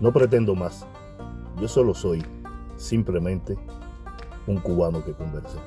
No pretendo más. Yo solo soy simplemente un cubano que conversa.